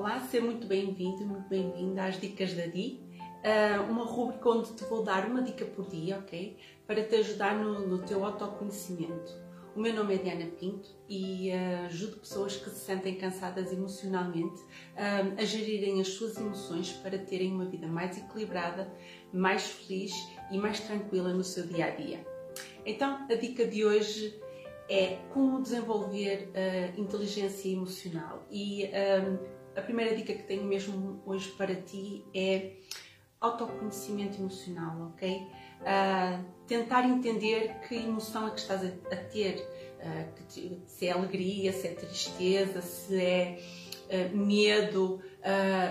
Olá, seja muito bem-vindo, muito bem-vinda às Dicas da Di, uh, uma rubrica onde te vou dar uma dica por dia, ok? Para te ajudar no, no teu autoconhecimento. O meu nome é Diana Pinto e uh, ajudo pessoas que se sentem cansadas emocionalmente uh, a gerirem as suas emoções para terem uma vida mais equilibrada, mais feliz e mais tranquila no seu dia a dia. Então, a dica de hoje é como desenvolver a inteligência emocional e a primeira dica que tenho mesmo hoje para ti é autoconhecimento emocional, ok? Uh, tentar entender que emoção é que estás a, a ter, uh, se é alegria, se é tristeza, se é uh, medo,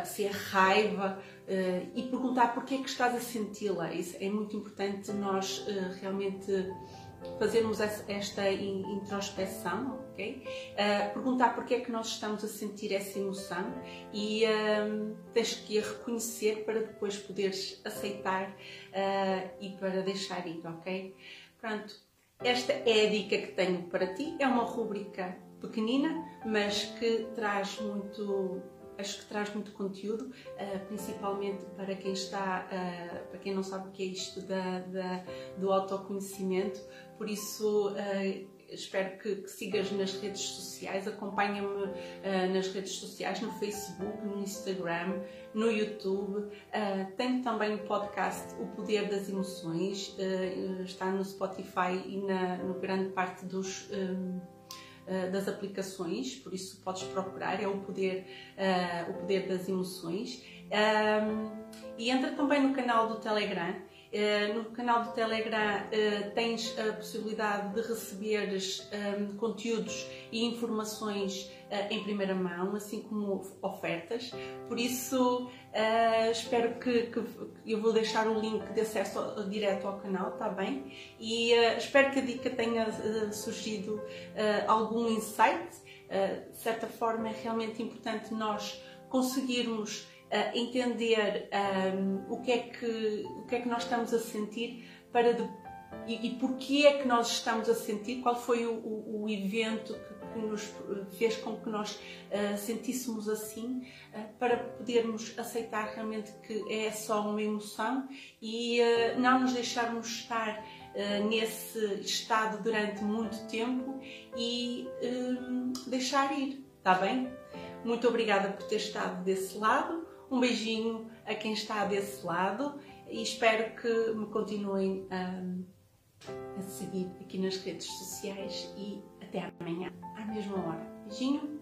se é raiva e perguntar porque é que estás a senti-la. Isso é muito importante nós realmente fazermos esta introspeção, ok? Uh, perguntar porque é que nós estamos a sentir essa emoção e uh, tens que a reconhecer para depois poderes aceitar uh, e para deixar ir, ok? Pronto, esta é a dica que tenho para ti. É uma rubrica pequenina, mas que traz muito acho que traz muito conteúdo, uh, principalmente para quem está, uh, para quem não sabe o que é isto da, da do autoconhecimento, por isso uh, espero que, que, sigas nas redes sociais, acompanha-me nas redes sociais, no Facebook, no Instagram, no YouTube. tenho também o podcast O Poder das Emoções, está no Spotify e na no grande parte dos eh, das aplicações, por isso podes procurar, é o poder, uh, o poder das emoções. Um, e entra também no canal do Telegram. Uh, no canal do Telegram uh, tens a possibilidade de receberes um, conteúdos e informações uh, em primeira mão, assim como ofertas. Por isso, espero que, que, eu vou deixar o link de acesso direto ao canal, está bem? E espero que a dica tenha surgido algum insight. de certa forma, é realmente importante nós conseguirmos entender um, o, que é que, o que é que nós estamos a sentir para de, e, e porquê é que nós estamos a sentir, qual foi o, o, o evento que que nos fez com que nós uh, sentíssemos assim, uh, para podermos aceitar realmente que é só uma emoção e uh, não nos deixarmos estar nesse estado durante muito tempo e deixar ir, está bem? Muito obrigada por ter estado desse lado, um beijinho a quem está desse lado e espero que me continuem a seguir aqui nas redes sociais e até amanhã, à mesma hora. Beijinho!